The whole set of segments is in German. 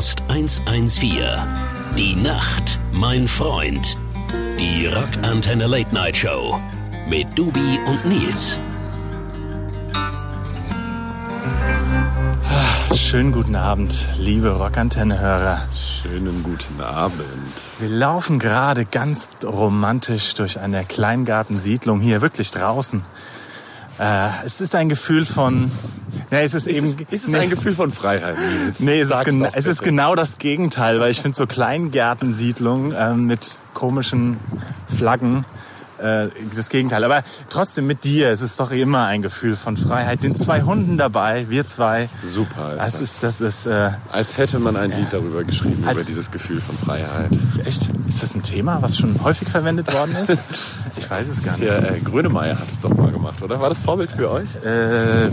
Podcast 114. Die Nacht, mein Freund. Die Rockantenne Late Night Show mit Dubi und Nils. Schönen guten Abend, liebe Rockantenne-Hörer. Schönen guten Abend. Wir laufen gerade ganz romantisch durch eine Kleingartensiedlung hier, wirklich draußen. Äh, es ist ein Gefühl von. Nee, es ist, Ist eben. es, ist es nee, ein Gefühl von Freiheit? Nee, es, ist, gena- es ist genau das Gegenteil, weil ich finde so Kleingärtensiedlungen ähm, mit komischen Flaggen äh, das Gegenteil. Aber trotzdem mit dir, es ist doch immer ein Gefühl von Freiheit. Den zwei Hunden dabei, wir zwei. Super. Ist Das das. ist, das ist äh, Als hätte man ein Lied darüber geschrieben, Als- über dieses Gefühl von Freiheit. echt. Ist das ein Thema, was schon häufig verwendet worden ist? Ich weiß es gar nicht. Ja, äh, Grönemeyer hat es doch mal gemacht, oder? War das Vorbild für euch? Äh,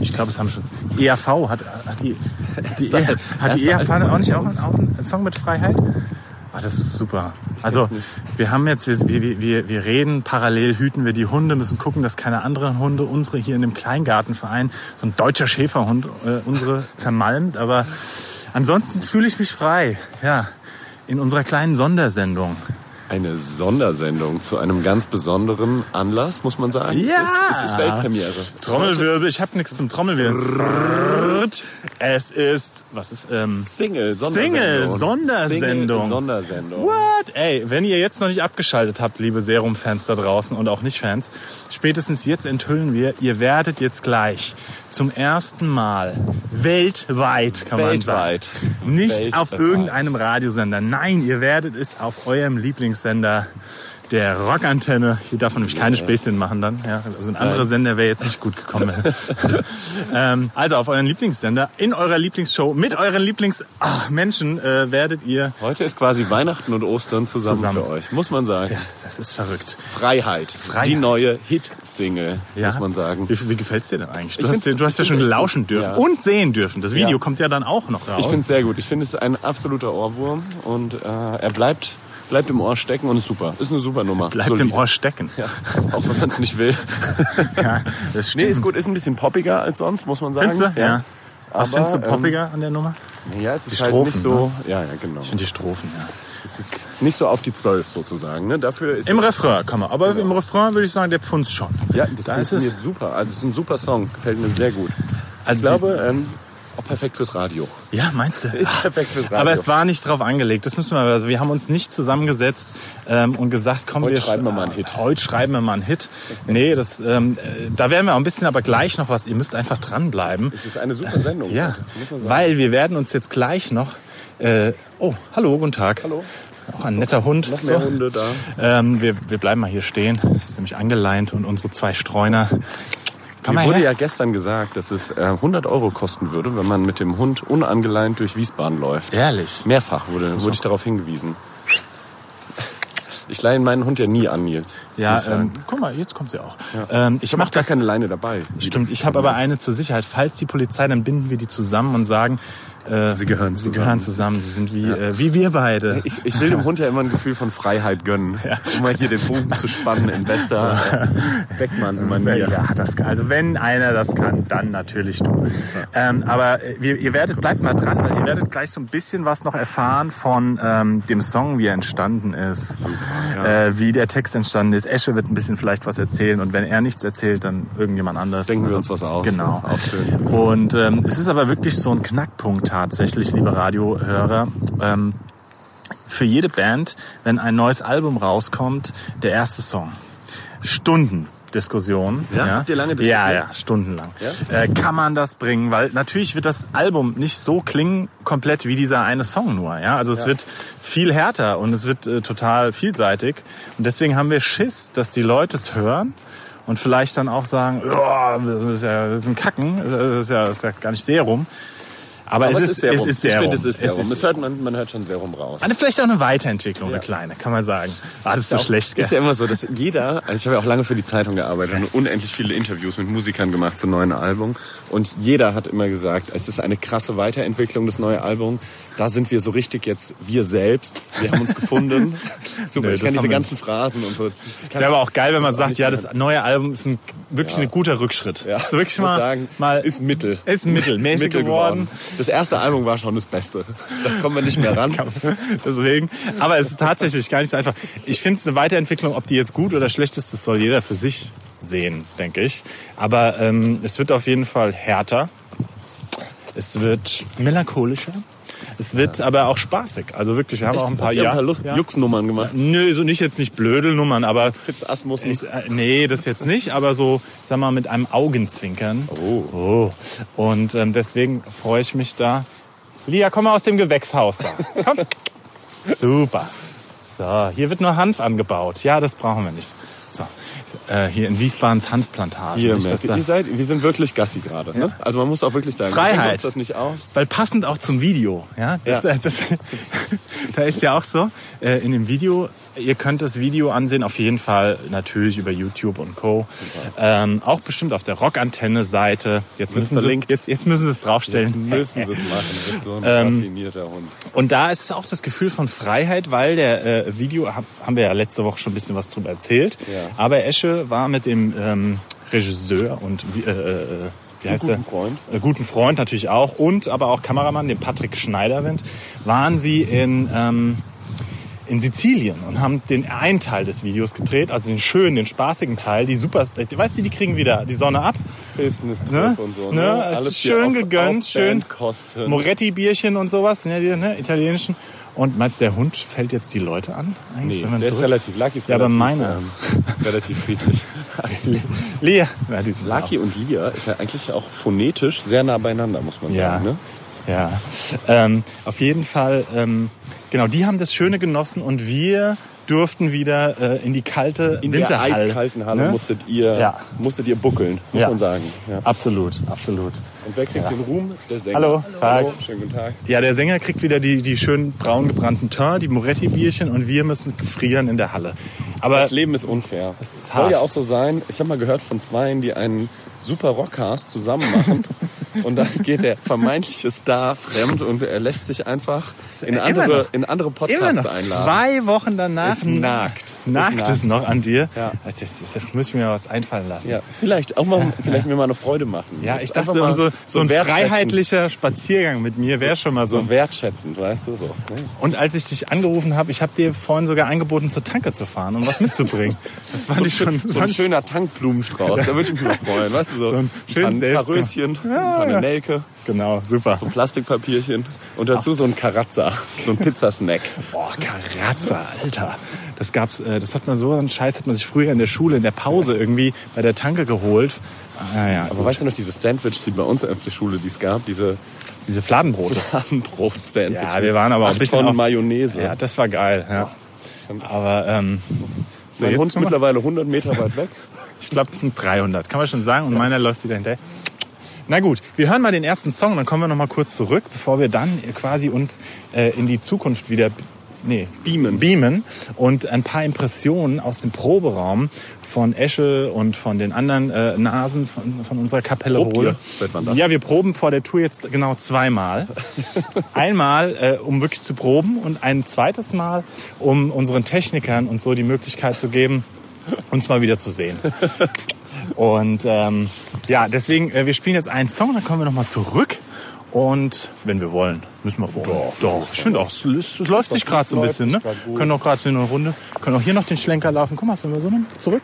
ich glaube, es haben schon. ERV hat, hat die, die, E- hat die ERV auch nicht auch, auch einen Song mit Freiheit? Ah, das ist super. Also wir haben jetzt, wir, wir, wir, wir reden, parallel hüten wir die Hunde, müssen gucken, dass keine anderen Hunde unsere hier in dem Kleingartenverein, so ein deutscher Schäferhund, äh, unsere zermalmt. Aber ansonsten fühle ich mich frei. Ja, in unserer kleinen Sondersendung. Eine Sondersendung zu einem ganz besonderen Anlass, muss man sagen. Ja. Es ist, es ist Weltpremiere. Trommelwirbel, ich habe nichts zum Trommelwirbel. Es ist, was ist, ähm, Single, Single, Sondersendung. Sondersendung. Single, Sondersendung. What? Ey, wenn ihr jetzt noch nicht abgeschaltet habt, liebe Serum-Fans da draußen und auch Nicht-Fans, spätestens jetzt enthüllen wir, ihr werdet jetzt gleich zum ersten Mal weltweit, kann Weltweit. man sagen, nicht auf Weltweit. irgendeinem Radiosender. Nein, ihr werdet es auf eurem Lieblingssender der Rockantenne. Hier darf man nämlich keine Späßchen machen dann. Ja, also ein anderer. Sender wäre jetzt nicht gut gekommen. ähm, also auf euren Lieblingssender, in eurer Lieblingsshow, mit euren Lieblingsmenschen äh, werdet ihr Heute ist quasi Weihnachten und Ostern zusammen, Zusammen. für euch, muss man sagen. Ja, das ist verrückt. Freiheit. Freiheit. Die neue Hit-Single, Ja? muss man sagen. Wie, wie gefällt's dir denn eigentlich? Du Ich hast, du hast ja schon lauschen dürfen Ja. und sehen dürfen. Das Video Ja. kommt ja dann auch noch raus. Ich finde es sehr gut. Ich finde es ein absoluter Ohrwurm und äh, er bleibt, bleibt im Ohr stecken und ist super. Ist eine super Nummer. Bleibt im Solide. Ohr stecken. Ja, auch wenn man es nicht will. Ja, das stimmt. Nee, ist gut. Ist ein bisschen poppiger als sonst, muss man sagen. Findest du? Ja. Was Aber, findest du ähm, poppiger an der Nummer? Ja, es ist Die halt Strophen, nicht so. Ja, ja, genau. Ich finde die Strophen, ja. Es ist nicht so auf die Zwölf sozusagen. Ne? Dafür ist Im Refrain kann man. Aber im Refrain würde ich sagen, der pfunzt schon. ja, das da ist funktioniert es. super. Also es ist ein super Song. Gefällt mir sehr gut. Also ich glaube, ähm, perfekt fürs Radio. Ja, meinst du? Ist perfekt fürs Radio. Aber es war nicht drauf angelegt. Das müssen wir. Also wir haben uns nicht zusammengesetzt ähm, und gesagt, komm, Heute wir schreiben wir mal einen Hit. Heute schreiben wir mal einen Hit. Nee, das, ähm, äh, da werden wir auch ein bisschen, aber gleich noch was. Ihr müsst einfach dranbleiben. Es ist eine super Sendung. Ja, man sagen. weil wir werden uns jetzt gleich noch. Äh, oh, hallo, guten Tag. Hallo. Auch ein netter Hund. Noch mehr So. Hunde da. Ähm, wir, wir bleiben mal hier stehen. Ist nämlich angeleint und unsere zwei Streuner. Komm Mir wurde her. ja gestern gesagt, dass es äh, 100 Euro kosten würde, wenn man mit dem Hund unangeleint durch Wiesbaden läuft. Ehrlich. Mehrfach wurde, wurde ich darauf hingewiesen. Ich leihe meinen Hund ja nie an, Nils. Ja, ähm, guck mal, jetzt kommt sie auch. Ähm, ich ich habe mach auch gar das. keine Leine dabei. Stimmt, ich habe aber eine zur Sicherheit. Falls die Polizei, dann binden wir die zusammen und sagen, äh, Sie gehören sie zusammen. gehören zusammen. Sie sind wie, äh, wie wir beide. Ich, ich will dem Hund ja immer ein Gefühl von Freiheit gönnen. Um mal hier den Bogen zu spannen in bester äh, Beckmann-Manier. Ja, das kann, also wenn einer das kann, dann natürlich du. Ähm, aber äh, wir, ihr werdet, bleibt mal dran, weil ihr werdet gleich so ein bisschen was noch erfahren von ähm, dem Song, wie er entstanden ist, äh, wie der Text entstanden ist. Esche wird ein bisschen vielleicht was erzählen und wenn er nichts erzählt, dann irgendjemand anders. Denken wir uns was aus. Genau. Auch schön. Und ähm, es ist aber wirklich so ein Knackpunkt tatsächlich, liebe Radiohörer. Ähm, für jede Band, wenn ein neues Album rauskommt, der erste Song. Stunden. Diskussion. Ja? Habt ihr lange? Ja, ja, stundenlang. Äh, kann man das bringen? Weil natürlich wird das Album nicht so klingen komplett wie dieser eine Song nur. Ja, also es wird viel härter und es wird äh, total vielseitig. Und deswegen haben wir Schiss, dass die Leute es hören und vielleicht dann auch sagen, "Ja, das ist ja das ist ein Kacken, das ist ja, das ist ja gar nicht Serum. Aber, Aber es, ist, Serum. es ist Serum. Ich finde, es ist Serum. Es Es hört man, man hört schon Serum raus. eine, vielleicht auch eine Weiterentwicklung, eine kleine, kann man sagen. War das so auch- schlecht, gell? Ist ja immer so, dass jeder, also ich habe ja auch lange für die Zeitung gearbeitet und unendlich viele Interviews mit Musikern gemacht zum neuen Album. Und jeder hat immer gesagt, es ist eine krasse Weiterentwicklung, das neue Album. Da sind wir so richtig jetzt wir selbst. Wir haben uns gefunden. Super, Nö, ich haben diese ganzen Phrasen und so. Ist ja aber auch geil, wenn man sagt, ja, das neue Album ist ein wirklich ein guter Rückschritt. Ja, ist wirklich mal, sagen, mal ist mittel. Ist mittelmäßig Mittel geworden. Das erste Album war schon das Beste. Da kommen wir nicht mehr ran. Deswegen. Aber es ist tatsächlich gar nicht so einfach. Ich finde es eine Weiterentwicklung, ob die jetzt gut oder schlecht ist, das soll jeder für sich sehen, denke ich. Aber ähm, es wird auf jeden Fall härter. Es wird melancholischer. Es wird aber auch spaßig. Also wirklich, wir haben auch ein paar, Wir haben ein ja, paar ja. Juxnummern gemacht. Nö, so nicht jetzt nicht Blödelnummern, aber Fitz Asmussen. ich, äh, nee, das jetzt nicht, aber so, sag mal, mit einem Augenzwinkern. Oh. Oh. Und ähm, deswegen freue ich mich da. Lia, komm mal aus dem Gewächshaus da. Komm. Super. So, hier wird nur Hanf angebaut. Ja, das brauchen wir nicht. So, äh, hier in Wiesbadens Hanfplantage. Hier, Nicht, ihr, seid, wir sind wirklich Gassi gerade. Ne? Also man muss auch wirklich sagen, wir Freiheit. uns das nicht aus. Weil passend auch zum Video, ja, das, Ja. Äh, das, da ist ja auch so, äh, in dem Video, ihr könnt das Video ansehen, auf jeden Fall natürlich über YouTube und Co. Ähm, auch bestimmt auf der Rockantenne-Seite. Jetzt müssen sie verlinkt. jetzt, jetzt müssen sie es draufstellen. Müssen wir es machen. Das ist so ein Ähm, raffinierter Hund. Und da ist es auch das Gefühl von Freiheit, weil der äh, Video, hab, haben wir ja letzte Woche schon ein bisschen was drüber erzählt. Ja. Aber Esche war mit dem ähm, Regisseur und äh, äh, wie heißt guten der? Freund. Äh, guten Freund natürlich auch und aber auch Kameramann, dem Patrick Schneiderwind, waren sie in ähm, in Sizilien und haben den einen Teil des Videos gedreht, also den schönen, den spaßigen Teil, die super, weißt du, die kriegen wieder die Sonne ab, Business ne? und so. ne? Es ist hier schön auf- gegönnt, auf schön. Moretti-Bierchen und sowas, ne, die ne, italienischen. Und meinst du, der Hund fällt jetzt die Leute an? Eigentlich, Nee, der ist relativ, Lucky ist Ja, aber relativ, meiner. ähm, relativ friedlich. Lea. Lucky und Lia ist ja eigentlich auch phonetisch sehr nah beieinander, muss man Ja. sagen. Ne? Ja, ähm, auf jeden Fall, ähm, genau, die haben das Schöne genossen und wir durften wieder äh, in die kalte In der Winterhalle. eiskalten Halle ne? musstet, ihr, Ja. musstet ihr buckeln, muss Ja. man sagen. Ja. Absolut, absolut. Und wer kriegt den Ruhm? Der Sänger. Hallo, Tag. Hallo, schönen guten Tag. Ja, der Sänger kriegt wieder die, die schön braun gebrannten Teint, die Moretti-Bierchen und wir müssen frieren in der Halle. Aber Das Leben ist unfair. Das ist Soll ja auch so sein. Ich habe mal gehört von Zweien, die einen super Rockcast zusammen machen. und dann geht der vermeintliche Star fremd und er lässt sich einfach in Immer andere, noch. in andere immer Podcasts noch einladen. zwei Wochen danach Es nagt. nagt Es es noch an dir. Ja. Das, das, das muss ich mir was einfallen lassen. Ja, vielleicht auch mal, vielleicht mir mal eine Freude machen. Ja, ich dachte, mal so, so ein freiheitlicher Spaziergang mit mir wäre schon mal so. so wertschätzend, weißt du so. ne? Und als ich dich angerufen habe, ich habe dir vorhin sogar angeboten, zur Tanke zu fahren und was mitzubringen. Das fand ich schon. So ein schöner Tankblumenstrauß, da würde ich mich mal freuen, weißt du so. So ein schön ein paar selbst- Röschen, ja. Nelke, Genau, super. so ein Plastikpapierchen und dazu so ein Karazza, so ein Pizzasnack. Boah, Karazza, Alter. Das gab's, äh, das hat man so einen Scheiß hat man sich früher in der Schule in der Pause irgendwie bei der Tanke geholt. Ah, ja, Aber weißt du noch, dieses Sandwich, die bei uns auf der Schule, die es gab, diese diese Fladenbrote. Fladenbrot-Sandwich. Ja, wir waren aber auch ein bisschen Tonnen Mayonnaise. Ja, das war geil. Ja. Aber ähm, so mein Hund ist mittlerweile 100 Meter weit weg. Ich glaube, das sind 300, kann man schon sagen. Und meiner läuft wieder hinterher. Na gut, wir hören mal den ersten Song, dann kommen wir noch mal kurz zurück, bevor wir dann quasi uns äh, in die Zukunft wieder nee, Beamen. beamen und ein paar Impressionen aus dem Proberaum von Esche und von den anderen äh, Nasen von, von unserer Kapelle Probt hole. ihr, seit wann das? Ja, wir proben vor der Tour jetzt genau zweimal. Einmal, äh, um wirklich zu proben und ein zweites Mal, um unseren Technikern und so die Möglichkeit zu geben, uns mal wieder zu sehen. Und ähm, ja, deswegen, äh, wir spielen jetzt einen Song, dann kommen wir nochmal zurück. Und wenn wir wollen, müssen wir wollen. Doch, doch. Ich finde auch, es, es läuft sich gerade so ein bisschen. Ne? Können auch gerade so eine Runde, können auch hier noch den Schlenker laufen. Guck mal, sollen wir so noch zurück?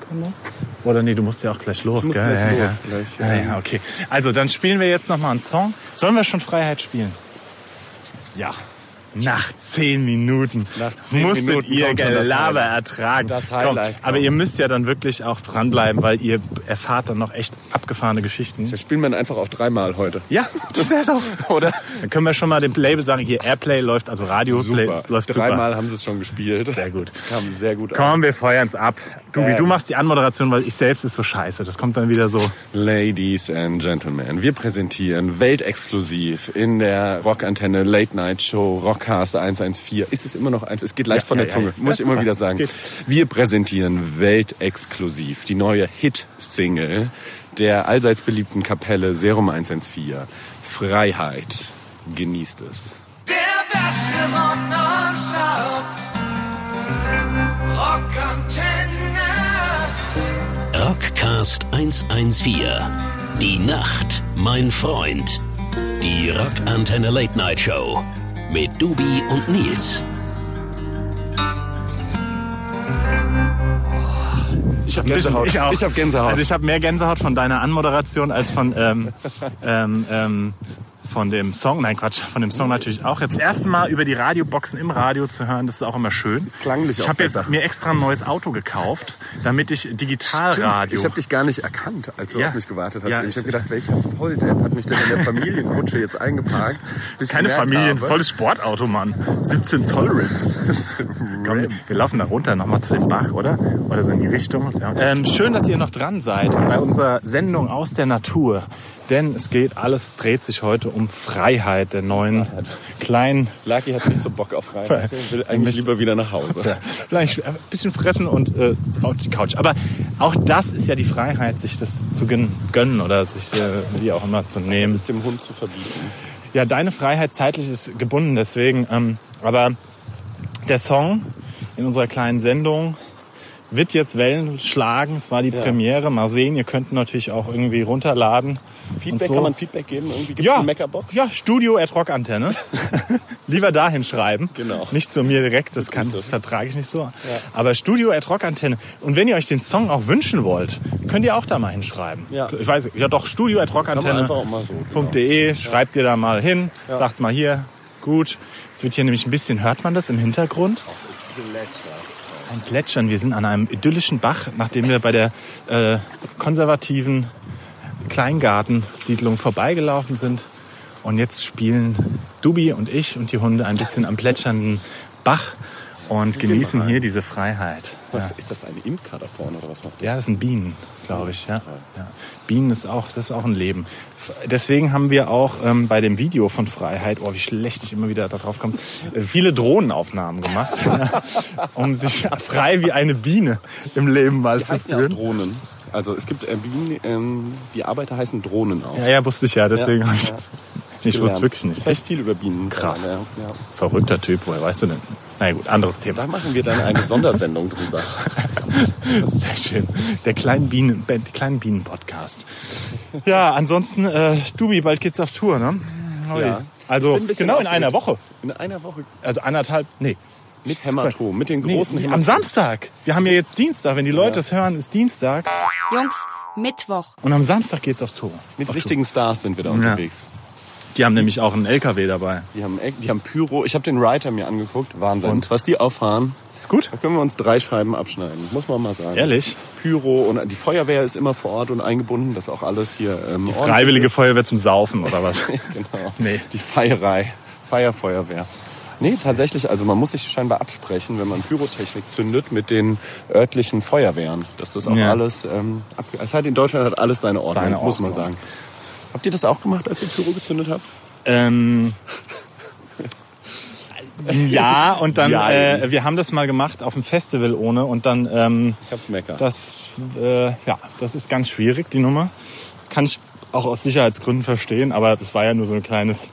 Oder nee, du musst ja auch gleich los, muss gell? ja, los, ja. gleich, ja, ja. ja, okay. Also, dann spielen wir jetzt nochmal einen Song. Sollen wir schon Freiheit spielen? Ja. Nach zehn Minuten Nach zehn musstet Minuten ihr das Gelaber Highlight. ertragen. Das Komm, Highlight aber kommt. ihr müsst ja dann wirklich auch dranbleiben, weil ihr erfahrt dann noch echt abgefahrene Geschichten. Das spielen wir dann einfach auch dreimal heute. Ja, das wär's auch. Oder? Dann können wir schon mal dem Label sagen, hier Airplay läuft, also Radio Play Super. läuft super. Dreimal haben sie es schon gespielt. Sehr gut. Kam sehr gut an. Komm, wir feuern's ab. Du, wie Ähm. du machst die Anmoderation, weil ich selbst ist so scheiße. Das kommt dann wieder so. Ladies and Gentlemen, wir präsentieren weltexklusiv in der Rockantenne Late Night Show Rockcast 114. Ist es immer noch eins? Es geht leicht Ja, von ja, der ja, Zunge, ja. muss Ja, ich immer wieder sagen. Wir präsentieren weltexklusiv die neue Hit-Single der allseits beliebten Kapelle Serum 114. Freiheit. Genießt es. Der beste Rock. Rockantenne. Podcast 114. Die Nacht, mein Freund. Die Rockantenne Late Night Show mit Dubi und Nils. Ich habe bisschen, Gänsehaut. ich auch. Ich habe Gänsehaut. Also ich habe mehr Gänsehaut von deiner Anmoderation als von ähm, ähm, ähm, von dem Song. Nein, Quatsch, von dem Song natürlich auch. Jetzt das erste Mal über die Radioboxen im Radio zu hören, das ist auch immer schön. Ist klanglich ich habe jetzt besser. mir extra ein neues Auto gekauft, damit ich Digitalradio. Ich habe dich gar nicht erkannt, als du Ja. auf mich gewartet hast. Ja, ich habe gedacht, welcher Volldepp hat mich denn in der Familienkutsche jetzt eingeparkt? keine Familie, ein habe- volles Sportauto, Mann. 17 Zoll Rims. Komm, wir laufen da runter nochmal zu dem Bach, oder? Oder so in die Richtung. Ja. Ähm, schön, dass ihr noch dran seid bei unserer Sendung aus der Natur. Denn es geht, alles dreht sich heute um Freiheit der neuen kleinen Lucky hat nicht so Bock auf Freiheit. Er will eigentlich lieber wieder nach Hause. Vielleicht ein bisschen fressen und äh, auf die Couch. Aber auch das ist ja die Freiheit, sich das zu gön- gönnen oder sich äh, wie auch immer zu nehmen. Es dem Hund zu verbieten. Ja, deine Freiheit zeitlich ist gebunden, deswegen. Ähm, aber der Song in unserer kleinen Sendung wird jetzt Wellen schlagen. Es war die Premiere. Mal sehen, ihr könnt natürlich auch irgendwie runterladen. Feedback, so. kann man Feedback geben? Irgendwie gibt ja, eine Meckerbox? ja, Studio at Rockantenne. Lieber dahin schreiben. Genau. Nicht zu mir direkt, das, kann, das vertrage ich nicht so. Aber Studio at Rockantenne. Und wenn ihr euch den Song auch wünschen wollt, könnt ihr auch da mal hinschreiben. Ja. Ich weiß, ja doch, Studio at Rockantenne. einfach auch mal so, genau. schreibt ihr da mal hin, sagt mal hier, gut. Jetzt wird hier nämlich ein bisschen, hört man das im Hintergrund? Ein Plätschern. Wir sind an einem idyllischen Bach, nachdem wir bei der äh, konservativen Kleingartensiedlung vorbeigelaufen sind. Und jetzt spielen Dubi und ich und die Hunde ein bisschen am plätschernden Bach und genießen hier diese Freiheit. Was, Ist das eine Imker da vorne oder was macht der? Ja, das sind Bienen, glaube ich. Ja. Ja. Bienen ist auch, das ist auch ein Leben. Deswegen haben wir auch ähm, bei dem Video von Freiheit, oh, wie schlecht ich immer wieder darauf komme, äh, viele Drohnenaufnahmen gemacht, ja, um sich frei wie eine Biene im Leben mal Die zu heißen ja fühlen. Drohnen. Also es gibt äh, Bienen, ähm, die Arbeiter heißen Drohnen auch. Ja, ja, wusste ich ja, deswegen Ja, habe ich ja. das. Ich wusste wirklich nicht. Ich weiß viel über Bienen. Krass. Ja. Verrückter Typ, woher weißt du denn? Na gut, anderes Thema. Da machen wir dann eine Sondersendung drüber. Sehr schön. Der kleinen Bienen, der kleinen Bienen Podcast. Ja, ansonsten, äh, Dubi, bald geht's auf Tour, ne? Ja. Also genau in aufgeregt. einer Woche. In einer Woche Also anderthalb, nee. Mit Hämatom, mit den nee großen am Hämatomen. Samstag. Wir haben ja jetzt Dienstag. Wenn die Leute das hören, ist Dienstag. Jungs, Mittwoch. Und am Samstag geht's aufs Tor. Mit Auf richtigen Stars sind wir da unterwegs. Tour. Die haben nämlich auch einen LKW dabei. Die haben, die haben Pyro. Ich habe den Writer mir angeguckt. Wahnsinn. Und? Was die auffahren, Ist gut? da können wir uns drei Scheiben abschneiden. Muss man mal sagen. Ehrlich? Pyro und die Feuerwehr ist immer vor Ort und eingebunden. Das ist auch alles hier ähm, ordentlich Freiwillige ist. Feuerwehr zum Saufen oder was? Genau. Nee. Die Feierei. Feierfeuerwehr. Nee, tatsächlich, also man muss sich scheinbar absprechen, wenn man Pyrotechnik zündet mit den örtlichen Feuerwehren. Dass das auch Ja. alles ähm, es hat in Deutschland hat alles seine Ordnung, Seine muss man Ordnung. sagen. Habt ihr das auch gemacht, als ihr Pyro gezündet habt? Ähm, ja, und dann, Ja, äh, wir haben das mal gemacht auf dem Festival ohne und dann, ähm, Ich hab's meckern. das, äh, ja, das ist ganz schwierig, die Nummer. Kann ich auch aus Sicherheitsgründen verstehen, aber das war ja nur so ein kleines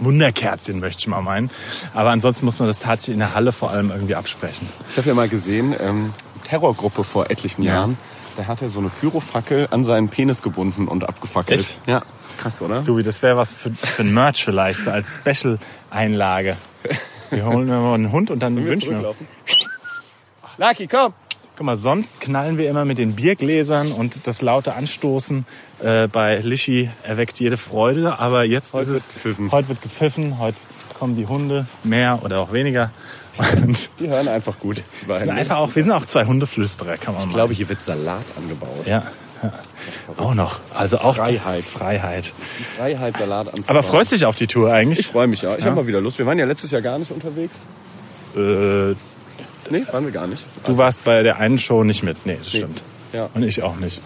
Wunderkerzchen, möchte ich mal meinen. Aber ansonsten muss man das tatsächlich in der Halle vor allem irgendwie absprechen. Ich habe ja mal gesehen, ähm, Terrorgruppe vor etlichen Ja. Jahren, da hat er so eine Pyrofackel an seinen Penis gebunden und abgefackelt. Echt? Ja. Krass, oder? Du, das wäre was für, für ein Merch vielleicht, so als Special-Einlage. Wir holen mal einen Hund und dann wünschen wir. Lucky, komm! Guck mal, sonst knallen wir immer mit den Biergläsern und das laute Anstoßen äh, bei Lischi erweckt jede Freude. Aber jetzt Heute ist es, wird gepfiffen. heute wird gepfiffen, heute kommen die Hunde, mehr oder auch weniger. Und Die hören einfach gut. Wir sind einfach auch, wir sind auch zwei Hundeflüsterer, kann man ich mal. glaube, hier wird Salat angebaut. ja, ja. Auch noch. Also auch Freiheit. Freiheit. Die Freiheit, Salat anzubauen. Aber freust dich auf die Tour eigentlich? Ich freue mich, ja. Ich habe mal wieder Lust. Wir waren ja letztes Jahr gar nicht unterwegs. äh, Nee, waren wir gar nicht. du warst bei der einen Show nicht mit. Nee, das stimmt. Ja. Und ich auch nicht.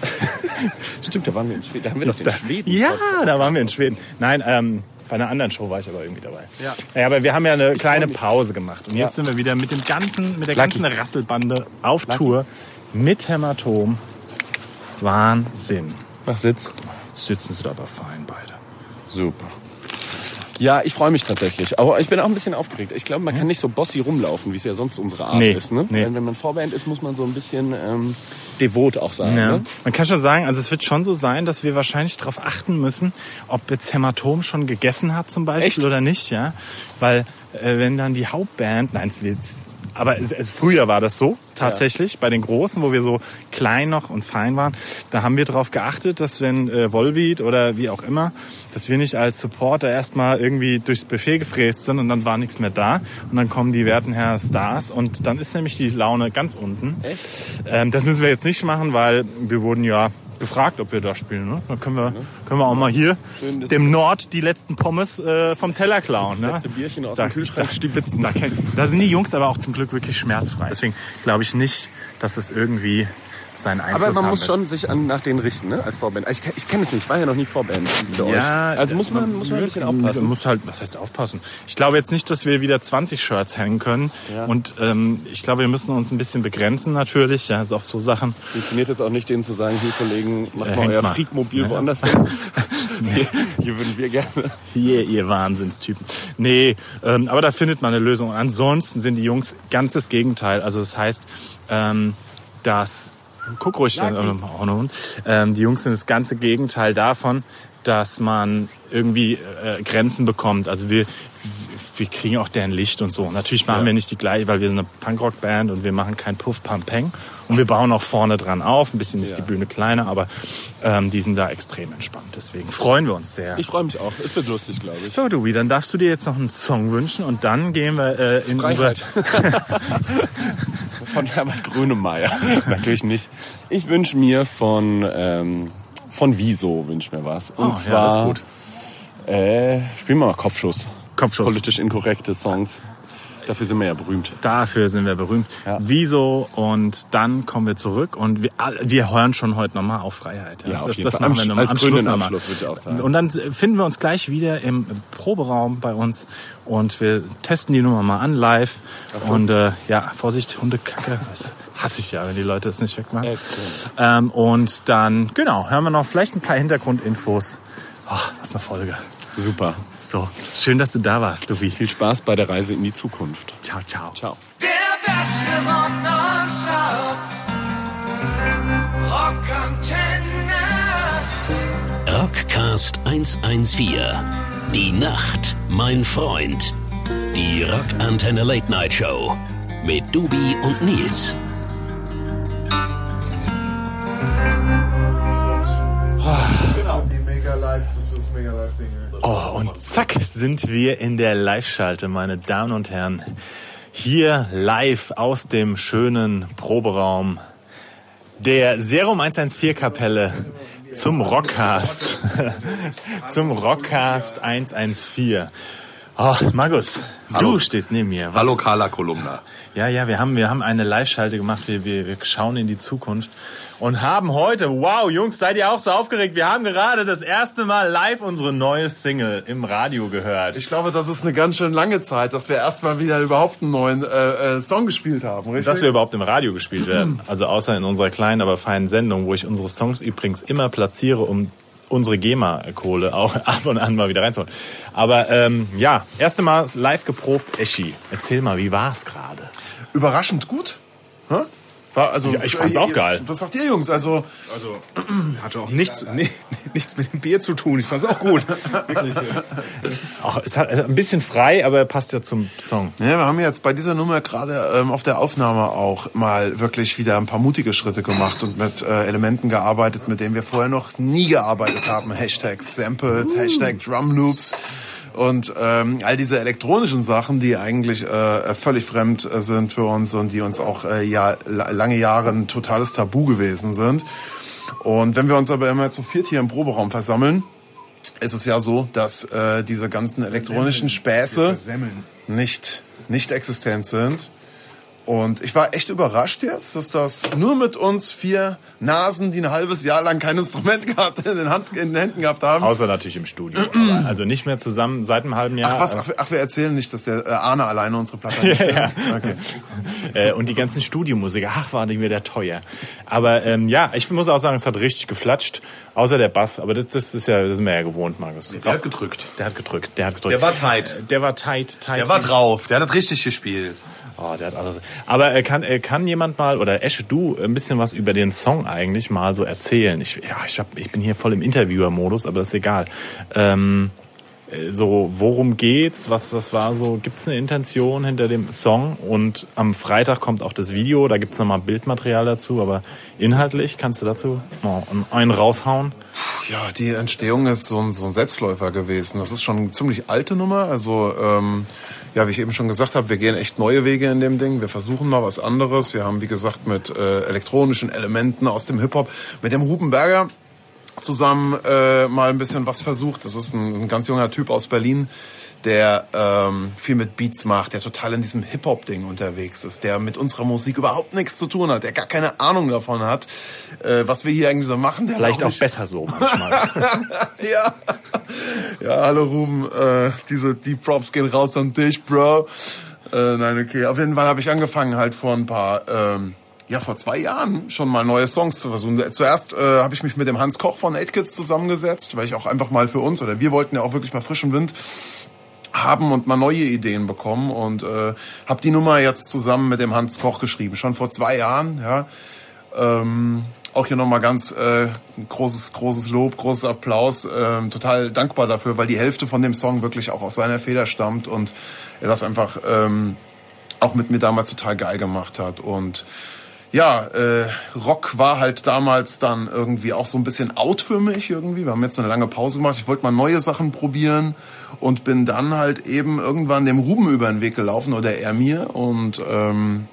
Stimmt, da waren wir in Schweden. Da haben wir doch den Schweden. Ja, da waren wir in Schweden. Nein, ähm, bei einer anderen Show war ich aber irgendwie dabei. Ja. ja aber wir haben ja eine kleine Pause gemacht. Und Ja. jetzt sind wir wieder mit dem ganzen, mit der Lucky. ganzen Rasselbande auf Tour mit Hämatom. Wahnsinn. Mach Sitz. Jetzt sitzen sie da aber fein beide. Super. Ja, ich freue mich tatsächlich. Aber ich bin auch ein bisschen aufgeregt. Ich glaube, man kann nicht so bossy rumlaufen, wie es ja sonst unsere Art Nee, ist. Ne? nee. Wenn, wenn man Vorband ist, muss man so ein bisschen ähm, devot auch sein. Ja. Ne? Man kann schon sagen, also es wird schon so sein, dass wir wahrscheinlich darauf achten müssen, ob jetzt Hämatom schon gegessen hat zum Beispiel Echt? oder nicht, ja. Weil äh, wenn dann die Hauptband, nein, es wird, aber es, es, früher war das so tatsächlich bei den Großen, wo wir so klein noch und fein waren, da haben wir darauf geachtet, dass wenn äh, Volbeat oder wie auch immer, dass wir nicht als Supporter erstmal irgendwie durchs Buffet gefräst sind und dann war nichts mehr da. Und dann kommen die werten Herr Stars und dann ist nämlich die Laune ganz unten. Ähm, das müssen wir jetzt nicht machen, weil wir wurden ja gefragt, ob wir da spielen. Ne? Dann können wir, können wir auch mal hier Schön, das- dem Nord die letzten Pommes äh, vom Teller klauen. Ne? letzte Bierchen aus da, dem Kühlschrank da, stibitzen. Da, da sind die Jungs aber auch zum Glück wirklich schmerzfrei. Deswegen glaube ich nicht, dass es irgendwie seinen Einfluss Aber man haben muss wird. schon sich an, nach denen richten, ne? als Vorband. Ich, ich kenne es nicht, ich war ja noch nie Vorband Ja, euch. Also muss man, muss man ein bisschen aufpassen. Man muss halt, was heißt aufpassen? Ich glaube jetzt nicht, dass wir wieder 20 Shirts hängen können. Und ähm, ich glaube, wir müssen uns ein bisschen begrenzen natürlich. Ja, also auch so Sachen. Funktioniert jetzt auch nicht, denen zu sagen, hier Kollegen, macht Äh, mal euer. Freakmobil woanders hin. hier, hier würden wir gerne. Hier, ihr Wahnsinnstypen. Nee, ähm, aber da findet man eine Lösung. Ansonsten sind die Jungs ganz das Gegenteil. Also das heißt, ähm, dass guck ruhig, dann, ähm, auch noch. Ähm, die Jungs sind das ganze Gegenteil davon, dass man irgendwie äh, Grenzen bekommt. Also wir wir kriegen auch deren Licht und so. Natürlich machen wir nicht die gleiche, weil wir sind eine Punkrock-Band und wir machen kein Puff, Pam, Peng. Und wir bauen auch vorne dran auf. Ein bisschen ist Ja. die Bühne kleiner, aber ähm, die sind da extrem entspannt. Deswegen freuen wir uns sehr. Ich freue mich auch. Es wird lustig, glaube ich. So, Dubi, dann darfst du dir jetzt noch einen Song wünschen und dann gehen wir äh, in unsere... Von Herbert Grönemeyer. Natürlich nicht. Ich wünsche mir von, ähm, von Wieso wünsche mir was. Und Oh, ja, zwar, das ist gut. Äh, spielen wir mal Kopfschuss. Kopfschuss. Politisch inkorrekte Songs. Dafür sind wir ja berühmt. Dafür sind wir berühmt. Ja. Wieso? Und dann kommen wir zurück und wir, wir hören schon heute nochmal auf Freiheit. Ja, auf das, jeden das Fall. machen wir nochmal am Schluss nochmal. Abschluss würde ich auch sagen. Und dann finden wir uns gleich wieder im Proberaum bei uns und wir testen die Nummer mal an live. Und äh, ja, Vorsicht, Hundekacke. Das hasse ich ja, wenn die Leute das nicht wegmachen. Excellent. Ähm, und dann, genau, hören wir noch vielleicht ein paar Hintergrundinfos. Ach, was eine Folge. Super. So, schön, dass du da warst, Duvi. Viel Spaß bei der Reise in die Zukunft. Ciao, ciao. Ciao. Der beste Rock. Rockantenne. Rockcast 114. Die Nacht, mein Freund. Die Rockantenne Late Night Show. Mit Dubi und Nils. Die Mega Live, das wird das Mega Live Ding. Oh, und zack sind wir in der Live-Schalte, meine Damen und Herren. Hier live aus dem schönen Proberaum der Serum 114 Kapelle zum Rockcast. zum Rockcast 114. Oh, Markus, du stehst neben mir. Was- Hallo Carla Kolumna. Ja, ja, wir haben, wir haben eine Live-Schalte gemacht. Wir, wir, wir schauen in die Zukunft und haben heute, wow, Jungs, seid ihr auch so aufgeregt? Wir haben gerade das erste Mal live unsere neue Single im Radio gehört. Ich glaube, das ist eine ganz schön lange Zeit, dass wir erstmal wieder überhaupt einen neuen äh, äh, Song gespielt haben, richtig? dass wir überhaupt im Radio gespielt werden. Also außer in unserer kleinen, aber feinen Sendung, wo ich unsere Songs übrigens immer platziere, um unsere GEMA-Kohle auch ab und an mal wieder reinzuholen. Aber ähm, ja, erste Mal live geprobt, Eschi. Erzähl mal, wie war's gerade? Überraschend gut. Hä? War also, Ja, ich fand's auch geil. Was sagt ihr, Jungs? Also, Also hatte auch nichts, ni- nichts mit dem Bier zu tun. Ich fand's auch gut. Wirklich. Ach, es hat also ein bisschen frei, aber passt ja zum Song. ja, wir haben jetzt bei dieser Nummer gerade ähm, auf der Aufnahme auch mal wirklich wieder ein paar mutige Schritte gemacht und mit äh, Elementen gearbeitet, mit denen wir vorher noch nie gearbeitet haben. Hashtag Samples, Hashtag Drum Loops. Und ähm, all diese elektronischen Sachen, die eigentlich äh, völlig fremd äh, sind für uns und die uns auch äh, ja, la- lange Jahre ein totales Tabu gewesen sind. Und wenn wir uns aber immer zu viert hier im Proberaum versammeln, ist es ja so, dass äh, diese ganzen elektronischen Späße nicht, nicht existent sind. Und ich war echt überrascht jetzt, dass das nur mit uns vier Nasen, die ein halbes Jahr lang kein Instrument gehabt, in, den Hand, in den Händen gehabt haben. Außer natürlich im Studio. aber also nicht mehr zusammen seit einem halben Jahr. Ach was, ach, ach wir erzählen nicht, dass der äh, Arne alleine unsere Platte nicht Ja, ja. Okay. Äh, und die ganzen Studiomusiker, ach, waren die mir der teuer. Aber ähm, ja, ich muss auch sagen, es hat richtig geflatscht, außer der Bass. Aber das, das ist ja, das sind wir ja gewohnt, Markus. Der hat gedrückt. Der hat gedrückt, der hat gedrückt. Der war tight. Äh, Der war tight, tight. Der war drauf. Der hat richtig gespielt. Oh, der hat alles. Aber äh, kann, äh, kann jemand mal, oder Esche, du ein bisschen was über den Song eigentlich mal so erzählen? Ich, ja, ich, hab, ich bin hier voll im Interviewer-Modus, aber das ist egal. Ähm, äh, so, worum geht's? Was, was war so? Gibt's eine Intention hinter dem Song? Und am Freitag kommt auch das Video, da gibt's nochmal Bildmaterial dazu, aber inhaltlich kannst du dazu einen raushauen? Ja, die Entstehung ist so ein, so ein Selbstläufer gewesen. Das ist schon eine ziemlich alte Nummer. Also, ähm, ja, wie ich eben schon gesagt habe, wir gehen echt neue Wege in dem Ding. Wir versuchen mal was anderes. Wir haben, wie gesagt, mit äh, elektronischen Elementen aus dem Hip-Hop, mit dem Hubenberger zusammen äh, mal ein bisschen was versucht. Das ist ein, ein ganz junger Typ aus Berlin, der ähm, viel mit Beats macht, der total in diesem Hip-Hop-Ding unterwegs ist, der mit unserer Musik überhaupt nichts zu tun hat, der gar keine Ahnung davon hat, äh, was wir hier eigentlich so machen. Der Vielleicht auch nicht- besser so manchmal. ja. Ja, hallo Ruben, äh, diese die Props gehen raus an dich, Bro. Äh, nein, okay. Auf jeden Fall habe ich angefangen halt vor ein paar, ähm, ja vor zwei Jahren schon mal neue Songs zu versuchen. Zuerst äh, habe ich mich mit dem Hans Koch von 8 Kids zusammengesetzt, weil ich auch einfach mal für uns oder wir wollten ja auch wirklich mal frischen Wind haben und mal neue Ideen bekommen und äh, habe die Nummer jetzt zusammen mit dem Hans Koch geschrieben, schon vor zwei Jahren, ja. Ähm, auch hier nochmal ganz äh, großes, großes Lob, großes Applaus. Ähm, total dankbar dafür, weil die Hälfte von dem Song wirklich auch aus seiner Feder stammt und er das einfach ähm, auch mit mir damals total geil gemacht hat. Und ja, äh, Rock war halt damals dann irgendwie auch so ein bisschen out für mich irgendwie. Wir haben jetzt eine lange Pause gemacht. Ich wollte mal neue Sachen probieren und bin dann halt eben irgendwann dem Ruben über den Weg gelaufen oder er mir. Und ähm,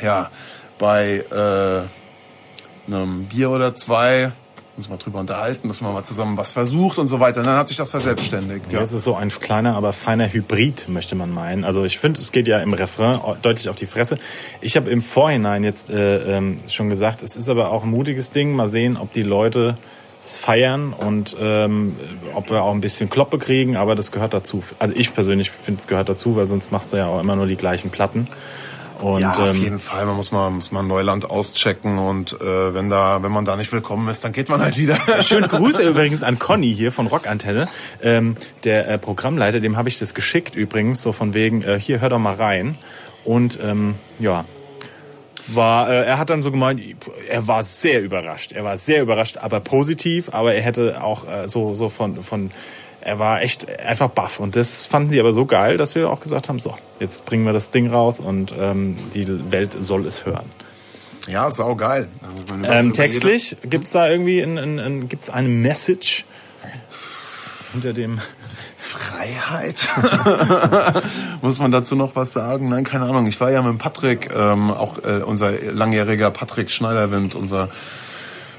ja, bei äh, einem Bier oder zwei uns mal drüber unterhalten, dass man mal zusammen was versucht und so weiter. Und dann hat sich das verselbstständigt. Ja. Jetzt ist so ein kleiner, aber feiner Hybrid, möchte man meinen. Also ich finde, es geht ja im Refrain deutlich auf die Fresse. Ich habe im Vorhinein jetzt äh, ähm, schon gesagt, es ist aber auch ein mutiges Ding. Mal sehen, ob die Leute es feiern und ähm, ob wir auch ein bisschen Kloppe kriegen, aber das gehört dazu. Also ich persönlich finde, es gehört dazu, weil sonst machst du ja auch immer nur die gleichen Platten. Und, ja, auf ähm, jeden Fall. Man muss mal, muss mal Neuland auschecken und äh, wenn da, wenn man da nicht willkommen ist, dann geht man halt wieder. Schöne Grüße übrigens an Conny hier von Rockantenne. Ähm, der äh, Programmleiter, dem habe ich das geschickt übrigens, so von wegen, äh, hier hör doch mal rein. Und ähm, ja, war, äh, er hat dann so gemeint, er war sehr überrascht. Er war sehr überrascht, aber positiv, aber er hätte auch äh, so, so von, von, er war echt einfach baff. Und das fanden sie aber so geil, dass wir auch gesagt haben, so, jetzt bringen wir das Ding raus und ähm, die Welt soll es hören. Ja, sau geil. Also, meine, Ähm, textlich, gibt's da irgendwie ein, ein, ein, gibt's eine Message hinter dem... Freiheit? Muss man dazu noch was sagen? Nein, keine Ahnung. Ich war ja mit Patrick, ähm, auch äh, unser langjähriger Patrick Schneiderwind, unser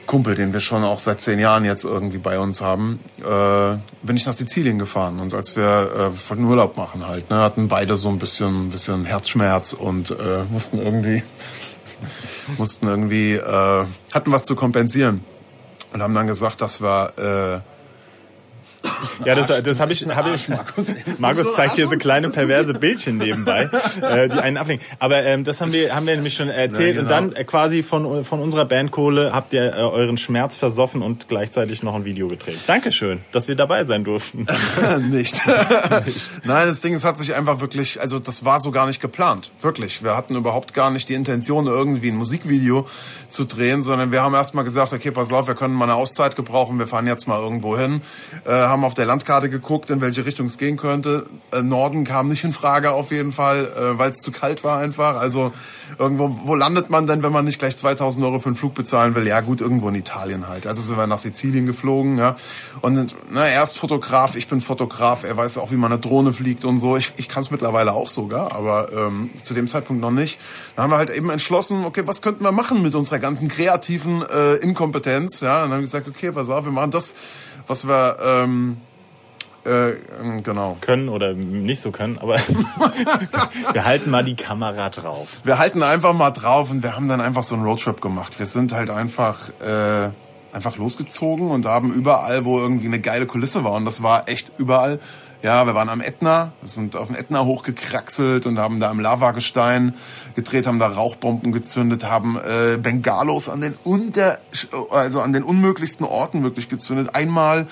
Kumpel, den wir schon auch seit zehn Jahren jetzt irgendwie bei uns haben, äh, bin ich nach Sizilien gefahren. Und als wir äh, wollten Urlaub machen halt, ne, hatten beide so ein bisschen, bisschen Herzschmerz und äh, mussten irgendwie, mussten irgendwie, äh, hatten was zu kompensieren. Und haben dann gesagt, dass wir äh, Ja, das, das habe ich, hab ich. Markus zeigt hier so kleine perverse Bildchen nebenbei, äh, die einen ablenken. Aber ähm, das haben wir, haben wir nämlich schon erzählt. Ja, Und genau. dann äh, quasi von, von unserer Bandkohle habt ihr äh, euren Schmerz versoffen und gleichzeitig noch ein Video gedreht. Dankeschön, dass wir dabei sein durften. nicht. Nein, das Ding, es hat sich einfach wirklich, also das war so gar nicht geplant. Wirklich. Wir hatten überhaupt gar nicht die Intention, irgendwie ein Musikvideo zu drehen, sondern wir haben erstmal gesagt, okay, pass auf, wir können mal eine Auszeit gebrauchen, wir fahren jetzt mal irgendwo hin, äh, haben auf der Landkarte geguckt, in welche Richtung es gehen könnte. Äh, Norden kam nicht in Frage auf jeden Fall, äh, weil es zu kalt war einfach. Also irgendwo, wo landet man denn, wenn man nicht gleich 2000 Euro für einen Flug bezahlen will? Ja gut, irgendwo in Italien halt. Also sind wir nach Sizilien geflogen, ja. Und na, er ist Fotograf, ich bin Fotograf, er weiß auch, wie man eine Drohne fliegt und so. Ich, ich kann es mittlerweile auch sogar, aber ähm, zu dem Zeitpunkt noch nicht. Dann haben wir halt eben entschlossen, okay, was könnten wir machen mit unserer ganzen kreativen äh, Inkompetenz? Ja, und dann haben wir gesagt, okay, pass auf, wir machen das, was wir ähm, Äh, genau. können oder nicht so können, aber wir halten mal die Kamera drauf. Wir halten einfach mal drauf und wir haben dann einfach so einen Roadtrip gemacht. Wir sind halt einfach, äh, einfach losgezogen und haben überall, wo irgendwie eine geile Kulisse war, und das war echt überall. Ja, wir waren am Ätna, sind auf den Ätna hochgekraxelt und haben da im Lavagestein gedreht, haben da Rauchbomben gezündet, haben äh, Bengalos an den unter, also an den unmöglichsten Orten wirklich gezündet. Einmal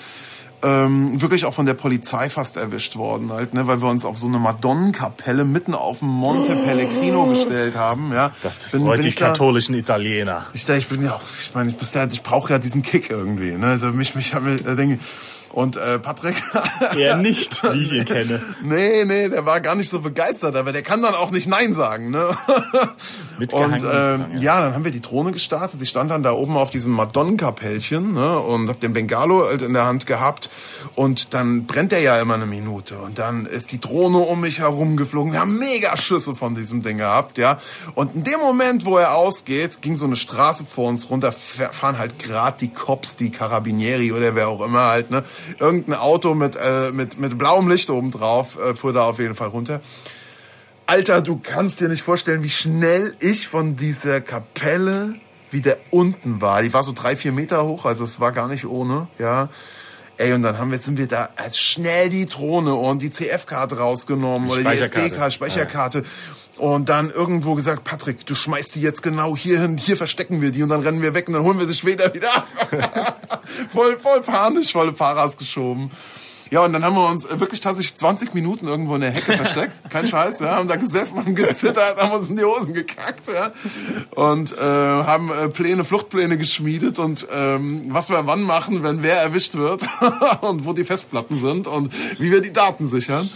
ähm, wirklich auch von der Polizei fast erwischt worden, halt, ne, weil wir uns auf so eine Madonenkapelle mitten auf dem Monte Pellegrino gestellt haben. Ja, Das Bin- bin die ich da- katholischen Italiener. ich, ich bin ja auch, ich meine, ich, ja- ich brauche ja diesen Kick irgendwie. Ne? Also mich, mich wir, äh, denke und äh, Patrick. Eher nicht, wie ich ihn kenne. nee, nee, der war gar nicht so begeistert, aber der kann dann auch nicht Nein sagen. Ne? Mitgehangen, und mitgehangen, ja. dann haben wir die Drohne gestartet. Ich stand dann da oben auf diesem Madonenkapellchen ne? und hab den Bengalo halt in der Hand gehabt. Und dann brennt der ja immer eine Minute. Und dann ist die Drohne um mich herum geflogen. Wir haben mega Schüsse von diesem Ding gehabt, ja. Und in dem Moment, wo er ausgeht, ging so eine Straße vor uns runter, fahren halt gerade die Cops, die Carabinieri oder wer auch immer halt, ne? Irgendein Auto mit, äh, mit, mit blauem Licht oben drauf äh, fuhr da auf jeden Fall runter. Alter, du kannst dir nicht vorstellen, wie schnell ich von dieser Kapelle wieder unten war. Die war so drei, vier Meter hoch, also es war gar nicht ohne, ja. Ey, und dann haben wir, sind wir da als schnell die Drohne und die CF-Karte rausgenommen oder die Speicherkarte. SD-Karte, Speicherkarte. Und dann irgendwo gesagt, Patrick, du schmeißt die jetzt genau hier hin, hier verstecken wir die und dann rennen wir weg und dann holen wir sie später wieder ab. voll, voll panisch, volle Paras geschoben. Ja, und dann haben wir uns äh, wirklich tatsächlich 20 Minuten irgendwo in der Hecke versteckt. Kein Scheiß, ja. Haben da gesessen, haben gezittert, haben uns in die Hosen gekackt, ja. Und äh, haben äh, Pläne, Fluchtpläne geschmiedet und ähm, was wir wann machen, wenn wer erwischt wird und wo die Festplatten sind und wie wir die Daten sichern.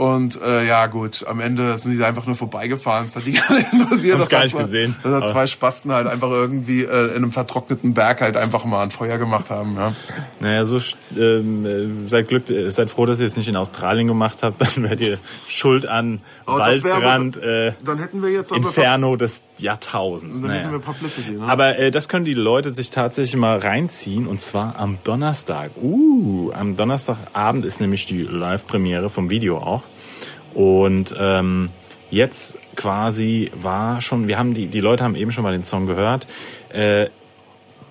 Und äh, ja gut, am Ende sind die da einfach nur vorbeigefahren. Es hat die gar nicht interessiert. Dass gar nicht zwei, gesehen. Dass da Aber- zwei Spasten halt einfach irgendwie äh, in einem vertrockneten Berg halt einfach mal ein Feuer gemacht haben. Ja. Naja, so ähm, äh, seid Glück, äh, seid froh, dass ihr es nicht in Australien gemacht habt, dann werdet ihr schuld an das wäre aber- Waldbrand, äh, Dann hätten wir jetzt aber Inferno des Jahrtausends. Dann Naja. hätten wir Publicity, ne? Aber äh, das können die Leute sich tatsächlich mal reinziehen und zwar am Donnerstag. Uh, am Donnerstagabend ist nämlich die Live-Premiere vom Video auch. Und ähm, jetzt quasi war schon, wir haben die, die Leute haben eben schon mal den Song gehört, äh,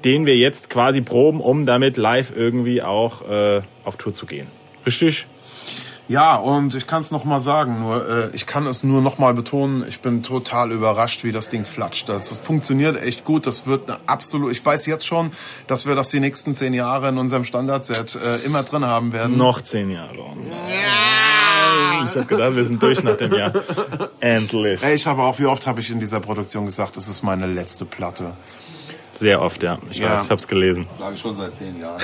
den wir jetzt quasi proben, um damit live irgendwie auch äh, auf Tour zu gehen. Richtig? Ja, und ich kann es noch mal sagen, nur äh, ich kann es nur noch mal betonen, ich bin total überrascht, wie das Ding flatscht. Das funktioniert echt gut, das wird eine absolut, ich weiß jetzt schon, dass wir das die nächsten zehn Jahre in unserem Standardset äh, immer drin haben werden. Noch zehn Jahre. Ich hab gedacht, wir sind durch nach dem Jahr. Endlich. Ey, ich habe auch, wie oft habe ich in dieser Produktion gesagt, das ist meine letzte Platte. Sehr oft, ja. Ich Ja. weiß, ich hab's gelesen. Sage ich schon seit zehn Jahren.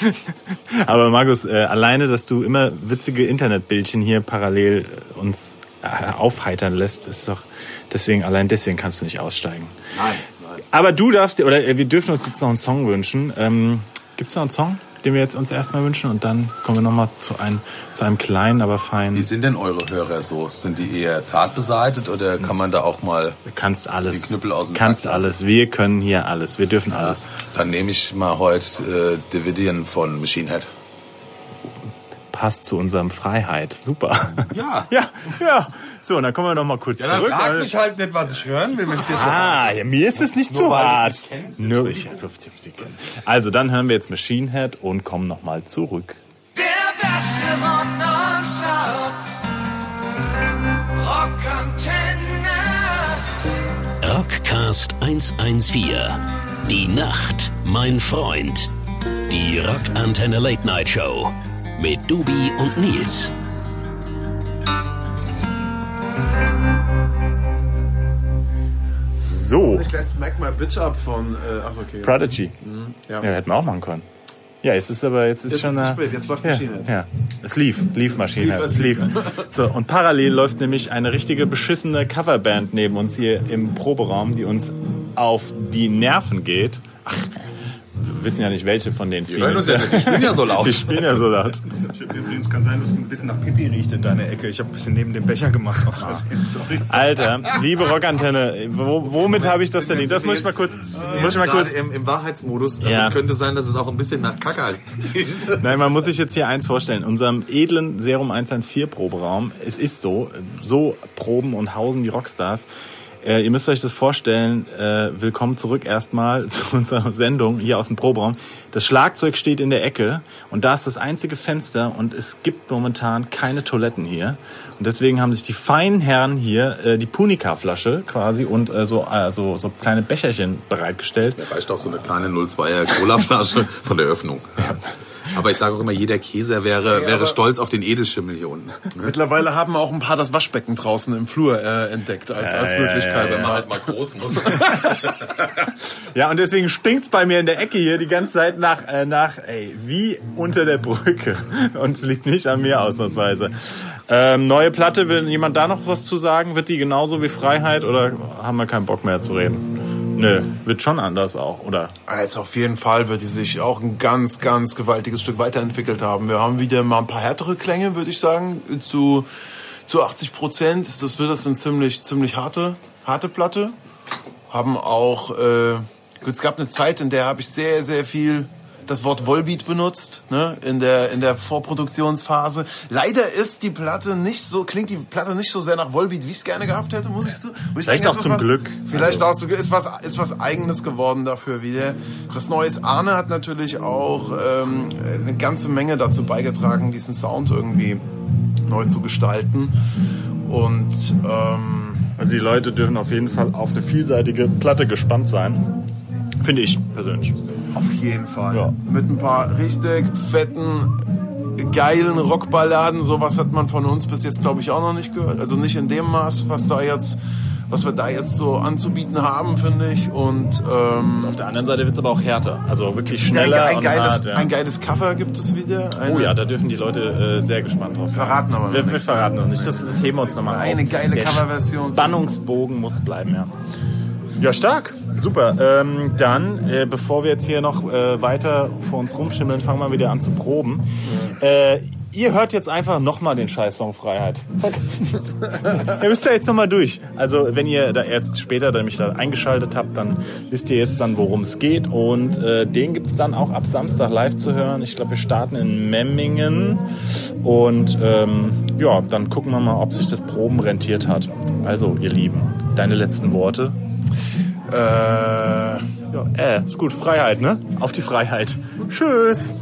Aber Markus, äh, alleine, dass du immer witzige Internetbildchen hier parallel äh, uns äh, aufheitern lässt, ist doch deswegen, allein deswegen kannst du nicht aussteigen. Nein, nein. Aber du darfst dir, oder äh, wir dürfen uns jetzt noch einen Song wünschen. Ähm, Gibt's noch einen Song, den wir jetzt uns erstmal wünschen und dann kommen wir nochmal zu einem, zu einem kleinen, aber Wie feinen. sind denn eure Hörer so? Sind die eher zart beseitet oder kann man da auch mal... Du kannst alles. Die Knüppel aus dem kannst Sack alles. Wir können hier alles. Wir dürfen alles. Dann nehme ich mal heute äh, Davidian von Machine Head. Passt zu unserem Freiheit. Super. Ja. Ja, ja. So, und dann kommen wir noch mal kurz Ja, dann zurück. frag mich halt nicht, was ich hören will, wenn es jetzt Ah, ja, mir ist es nicht zu du's hart. kennst, Nur ich. Also, dann hören wir jetzt Machine Head und kommen noch mal zurück. Der beste Rock. Rockantenne. Rockcast 114. Die Nacht, mein Freund. Die Rockantenne Late Night Show. Mit Dubi und Nils. So, Ich lässt Smack My Bitch Up von, äh, ach okay. Prodigy. Ja. Ja, hätten wir auch machen können. Ja, jetzt ist aber jetzt ist Jetzt schon ist es spät, jetzt läuft ja, Machine Head. Ja, es lief, lief Head, es lief. So und parallel läuft nämlich eine richtige beschissene Coverband neben uns hier im Proberaum, die uns auf die Nerven geht. Ach, wir wissen ja nicht, welche von den vielen. hören uns ja nicht, die spielen ja so laut. Die spielen ja so laut. Übrigens kann sein, dass es ein bisschen nach Pipi riecht in deiner Ecke. Ich habe ein bisschen neben dem Becher gemacht. Versehen. Sorry. Alter, liebe Rockantenne, wo, womit habe ich das verdient? Das muss ich mal kurz, muss ich mal kurz. Im, im Wahrheitsmodus. Also Ja. Es könnte sein, dass es auch ein bisschen nach Kacke riecht. Nein, man muss sich jetzt hier eins vorstellen. In unserem edlen Serum 114 Proberaum, es ist so, so proben und hausen die Rockstars. Äh, ihr müsst euch das vorstellen, äh, willkommen zurück erstmal zu unserer Sendung hier aus dem Proberaum. Das Schlagzeug steht in der Ecke und da ist das einzige Fenster und es gibt momentan keine Toiletten hier. Und deswegen haben sich die feinen Herren hier äh, die Punica-Flasche quasi und äh, so, äh, so, so kleine Becherchen bereitgestellt. Da reicht auch so eine kleine 02er Cola-Flasche von der Öffnung. Aber ich sage auch immer, jeder Käser wäre, wäre stolz auf den Edelschimmel hier unten. Mittlerweile haben auch ein paar das Waschbecken draußen im Flur äh, entdeckt als, als ja, Möglichkeit. ja, wenn man halt mal groß muss. Ja, und deswegen stinkt's bei mir in der Ecke hier die ganze Zeit nach, äh, nach ey, wie unter der Brücke. Und es liegt nicht an mir ausnahmsweise. Ähm, neue Platte, will jemand da noch was zu sagen? Wird die genauso wie Freiheit oder haben wir keinen Bock mehr zu reden? Nö, wird schon anders auch, oder? Also auf jeden Fall wird die sich auch ein ganz, ganz gewaltiges Stück weiterentwickelt haben. Wir haben wieder mal ein paar härtere Klänge, würde ich sagen. Zu, zu 80 Prozent das wird das eine ziemlich, ziemlich harte, harte Platte. Haben auch, äh, es gab eine Zeit, in der habe ich sehr, sehr viel das Wort Volbeat benutzt, ne, in der, in der Vorproduktionsphase. Leider ist die Platte nicht so, klingt die Platte nicht so sehr nach Volbeat, wie ich es gerne gehabt hätte, muss ich zu. Ich Vielleicht sagen, auch zum was, Glück. Vielleicht auch zum Glück. Ist was, ist was Eigenes geworden dafür wieder. Das neue Arne hat natürlich auch ähm, eine ganze Menge dazu beigetragen, diesen Sound irgendwie neu zu gestalten. Und ähm, Also die Leute dürfen auf jeden Fall auf eine vielseitige Platte gespannt sein. Finde ich persönlich. Auf jeden Fall. Ja. Mit ein paar richtig fetten, geilen Rockballaden. Sowas hat man von uns bis jetzt, glaube ich, auch noch nicht gehört. Also nicht in dem Maß, was da jetzt, was wir da jetzt so anzubieten haben, finde ich. Und ähm, Auf der anderen Seite wird's aber auch härter. Also wirklich ein, schneller ein, und geiles, hart. Ja. ein geiles Cover gibt es wieder. Eine, Oh ja, da dürfen die Leute äh, sehr gespannt drauf sein. Verraten aber noch wir, wir nichts. verraten noch nicht. Das, das heben wir uns nochmal auf. Eine geile Coverversion. Spannungsbogen muss bleiben, ja. Ja, stark. Super. Ähm, dann, äh, bevor wir jetzt hier noch äh, weiter vor uns rumschimmeln, fangen wir wieder an zu proben. Äh, ihr hört jetzt einfach nochmal den Scheiß-Song Freiheit. ihr müsst ja jetzt nochmal durch. Also, wenn ihr da erst später dann mich da eingeschaltet habt, dann wisst ihr jetzt dann, worum es geht. Und äh, den gibt's dann auch ab Samstag live zu hören. Ich glaube, wir starten in Memmingen. Und ähm, ja, dann gucken wir mal, ob sich das Proben rentiert hat. Also, ihr Lieben, deine letzten Worte. Äh, Ja, äh, ist gut. Freiheit, ne? Auf die Freiheit. Tschüss.